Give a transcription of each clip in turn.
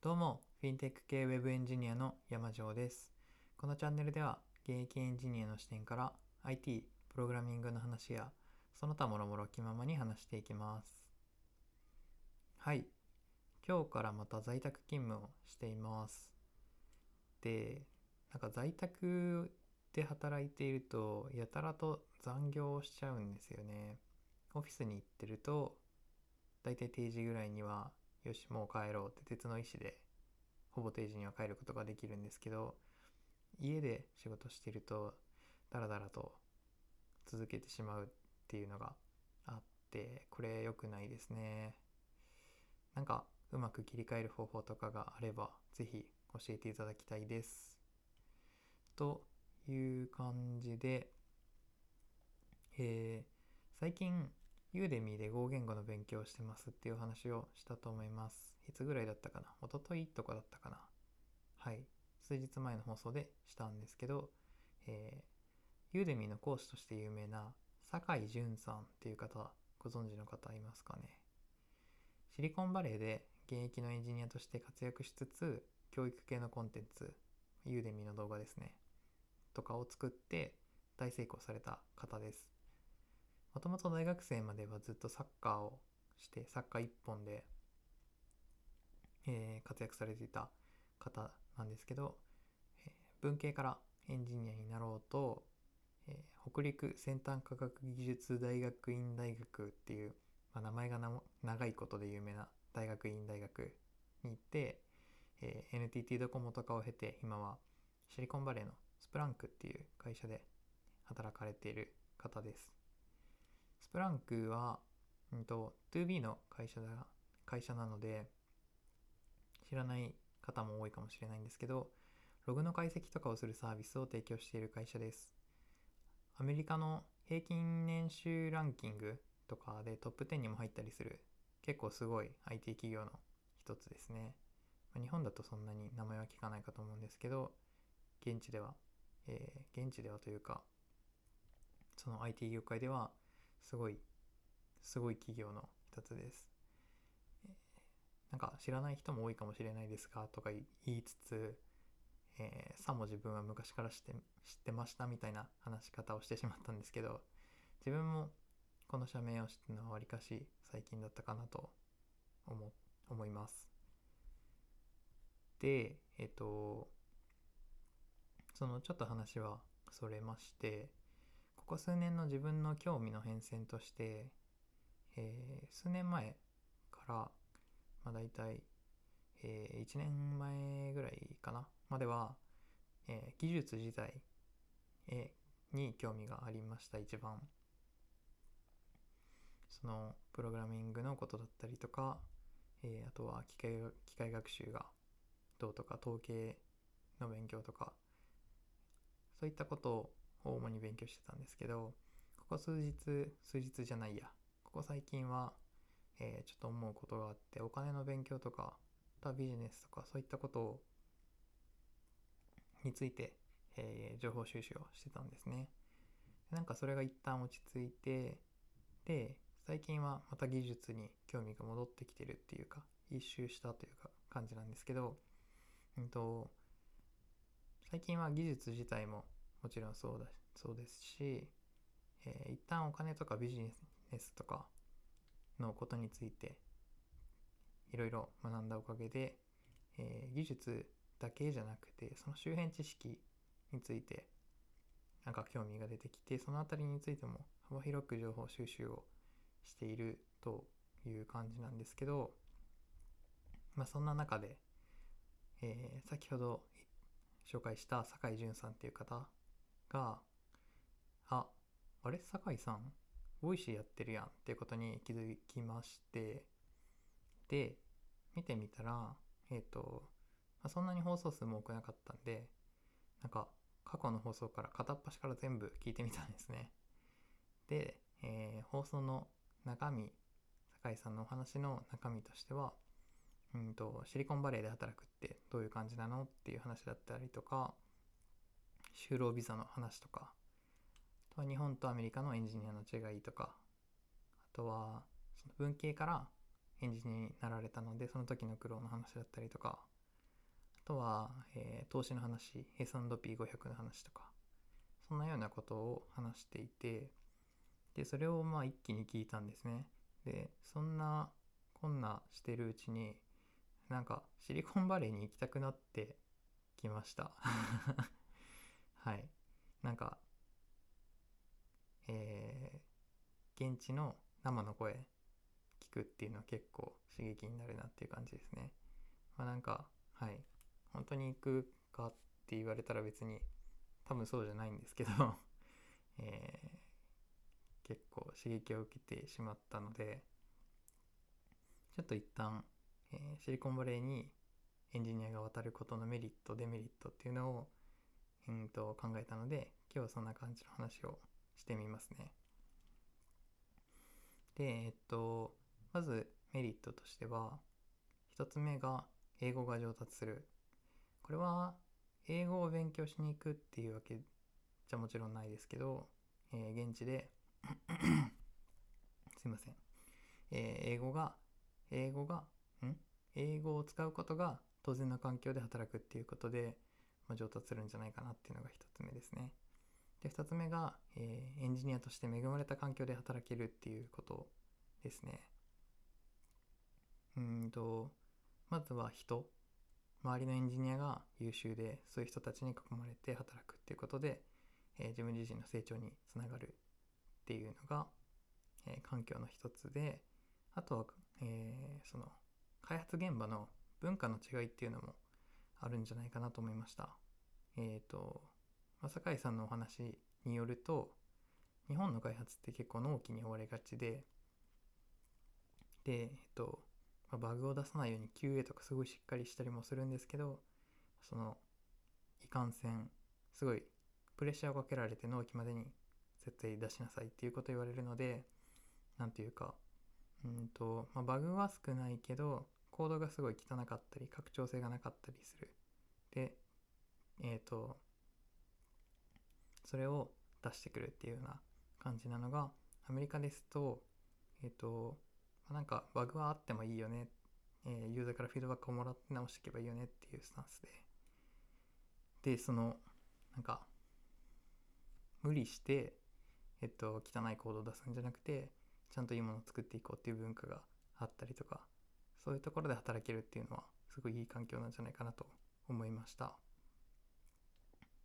どうも、フィンテック系ウェブエンジニアの山城です。このチャンネルでは、現役エンジニアの視点から IT、プログラミングの話や、その他もろもろ気ままに話していきます。はい。今日からまた在宅勤務をしています。で、なんか在宅で働いていると、やたらと残業をしちゃうんですよね。オフィスに行ってると、だいたい定時ぐらいには、よし、もう帰ろうって鉄の意志で、ほぼ定時には帰ることができるんですけど、家で仕事してると、だらだらと続けてしまうっていうのがあって、これ良くないですね。なんか、うまく切り替える方法とかがあれば、ぜひ教えていただきたいです。という感じで、えー最近、ユーデミーで Go 言語の勉強をしてますっていう話をしたと思います。いつぐらいだったかな？一昨日とかだったかな？はい。数日前の放送でしたんですけど、えー、ユーデミーの講師として有名な酒井淳さんっていう方、ご存知の方いますかね？シリコンバレーで現役のエンジニアとして活躍しつつ、教育系のコンテンツ、ユーデミーの動画ですね、とかを作って大成功された方です。もともと大学生まではずっとサッカーをして、サッカー一本で、えー活躍されていた方なんですけど、えー文系からエンジニアになろうと、えー北陸先端科学技術大学院大学っていう、まあ、名前が長いことで有名な大学院大学に行って、えー NTT ドコモとかを経て今はシリコンバレーのスプランクっていう会社で働かれている方です。スプランクは、うんと、2B の会社だ、会社なので、知らない方も多いかもしれないんですけど、ログの解析とかをするサービスを提供している会社です。アメリカの平均年収ランキングとかでトップ10にも入ったりする、結構すごい IT 企業の一つですね。ま日本だとそんなに名前は聞かないかと思うんですけど、現地では、えー現地ではというか、その IT 業界ではすごい、すごい企業の一つです。えーなんか知らない人も多いかもしれないですが、とか言いつつ、えーさも自分は昔から知って知ってましたみたいな話し方をしてしまったんですけど、自分もこの社名を知ってのはわりかし最近だったかなと思思います。で、えっと、そのちょっと話はそれまして、ここ数年の自分の興味の変遷として、えー数年前から、まあ、大体、え1年前ぐらいかなまでは、えー技術自体、えーに興味がありました一番。そのプログラミングのことだったりとか、えーあとは機械機械学習がどうとか統計の勉強とかそういったことを主に勉強してたんですけどここ数日数日じゃないや。ここ最近は、えーちょっと思うことがあってお金の勉強とかとビジネスとかそういったことをについて、えー情報収集をしてたんですね。でなんかそれが一旦落ち着いてで最近はまた技術に興味が戻ってきてるっていうか一周したというか感じなんですけど、うんと、最近は技術自体ももちろんそうだそうですし、えー一旦お金とかビジネスとかのことについていろいろ学んだおかげで、えー技術だけじゃなくてその周辺知識についてなんか興味が出てきてそのあたりについても幅広く情報収集をしているという感じなんですけどまあそんな中で、えー先ほど紹介した酒井淳さんっていう方がああれ？酒井さん？ Voicy やってるやんっていうことに気づきまして。で見てみたらえっ、と、まあ、そんなに放送数も多くなかったんでなんか過去の放送から片っ端から全部聞いてみたんですね。で、えー放送の中身酒井さんのお話の中身としてはうんとシリコンバレーで働くってどういう感じなのっていう話だったりとか就労ビザの話とかあとは日本とアメリカのエンジニアの違いとかあとはその文系から、エンジニアになられたのでその時の苦労の話だったりとかあとは、えー投資の話 S&P500 の話とかそんなようなことを話していてでそれをまあ一気に聞いたんですね。でそんなこんなしてるうちになんかシリコンバレーに行きたくなってきました。はい。なんかえー現地の生の声聞くっていうのは結構刺激になるなっていう感じですね。まあなんかはい。本当に行くかって言われたら別に多分そうじゃないんですけど、えー結構刺激を受けてしまったのでちょっと一旦、えーシリコンバレーにエンジニアが渡ることのメリットデメリットっていうのを、うん、と考えたので今日はそんな感じの話をしてみますね。でえっとまずメリットとしては一つ目が英語が上達する。これは英語を勉強しに行くっていうわけじゃもちろんないですけど、えー現地で すいません、えー英語が英語がん？英語を使うことが当然の環境で働くっていうことで、ま、上達するんじゃないかなっていうのが一つ目ですね。で二つ目が、えーエンジニアとして恵まれた環境で働けるっていうことですね。うんとまずは人。周りのエンジニアが優秀でそういう人たちに囲まれて働くっていうことで、えー自分自身の成長につながるっていうのが、えー環境の一つであとは、えーその開発現場の文化の違いっていうのもあるんじゃないかなと思いました。えっ、と、まあ酒井さんのお話によると日本の開発って結構納期に追われがちでで、えっと、まあバグを出さないように QA とかすごいしっかりしたりもするんですけどそのいかんせんすごいプレッシャーをかけられて納期までに絶対出しなさいっていうこと言われるのでなんていうかうんと、まあ、バグは少ないけどコードがすごい汚かったり拡張性がなかったりする。でえっ、とそれを出してくるっていうような感じなのがアメリカですとえっ、とまなんかバグはあってもいいよね、えーユーザーからフィードバックをもらって直していけばいいよねっていうスタンスで。でそのなんか無理してえっと汚いコードを出すんじゃなくてちゃんといいものを作っていこうっていう文化があったりとかそういうところで働けるっていうのはすごいいい環境なんじゃないかなと思いました。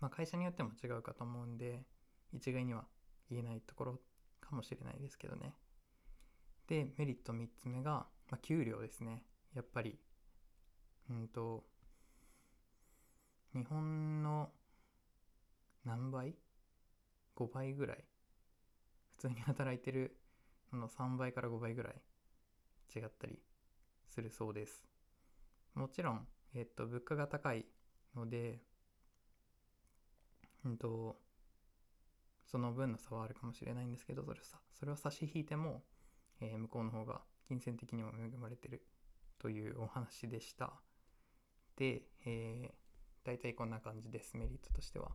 まあ会社によっても違うかと思うんで一概には言えないところかもしれないですけどね。でメリット3つ目が、まあ、給料ですね。やっぱりうんと日本の何倍 ?5 倍ぐらい？普通に働いてるのの3倍から5倍ぐらい違ったりするそうです。もちろん、えっと、物価が高いのでうんとその分の差はあるかもしれないんですけどそれさそれを差し引いても、えー向こうの方が金銭的にも恵まれてるというお話でした。で、えー大体こんな感じですメリットとしては。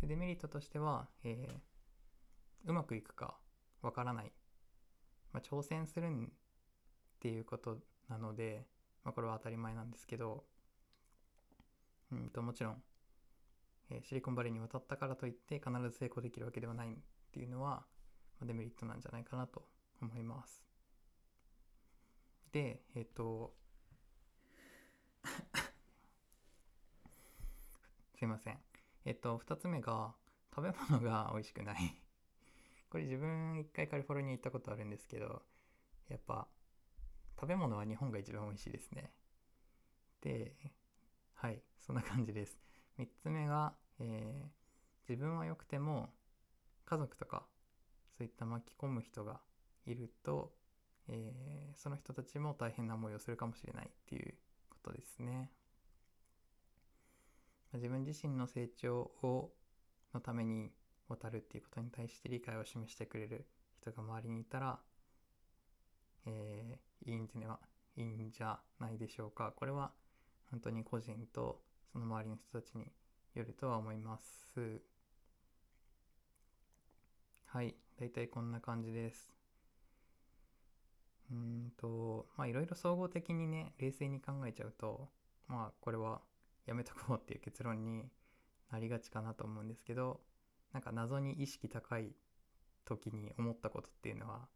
でデメリットとしては、えーうまくいくかわからない、まあ、挑戦するんっていうことなので、まあ、これは当たり前なんですけどうんともちろん、えーシリコンバレーに渡ったからといって必ず成功できるわけではないっていうのは、まあデメリットなんじゃないかなと思います。でえっ、と すいません。えっと2つ目が食べ物が美味しくない。これ自分一回カリフォルニア行ったことあるんですけどやっぱ食べ物は日本が一番美味しいですね。ではいそんな感じです。3つ目が、えー自分は良くても家族とかそういった巻き込む人がいると、えーその人たちも大変な思いをするかもしれないっていうことですね。自分自身の成長をのために渡るっていうことに対して理解を示してくれる人が周りにいたら、えーいいんじゃないいんじゃないでしょうか。これは本当に個人とその周りの人たちによるとは思います。はい。大体こんな感じです。うんとまあいろいろ総合的にね冷静に考えちゃうとまあこれはやめとこうっていう結論になりがちかなと思うんですけどなんか謎に意識高い時に思ったことっていうのは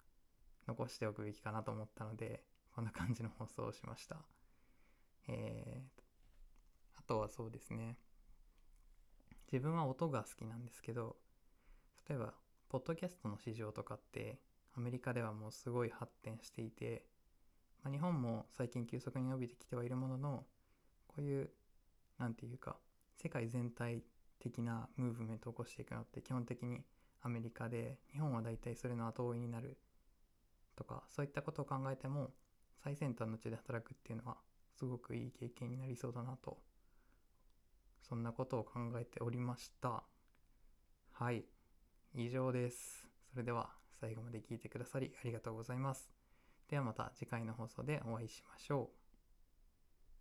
残しておくべきかなと思ったのでこんな感じの放送をしました。えー、あとはそうですね。自分は音が好きなんですけど例えばポッドキャストの市場とかってアメリカではもうすごい発展していて、まあ、日本も最近急速に伸びてきてはいるもののこういう何て言うか世界全体的なムーブメントを起こしていくのって基本的にアメリカで日本は大体それの後追いになるとかそういったことを考えても最先端の地で働くっていうのはすごくいい経験になりそうだなとそんなことを考えておりました。はい。以上です。それでは最後まで聞いてくださりありがとうございます。ではまた次回の放送でお会いしましょう。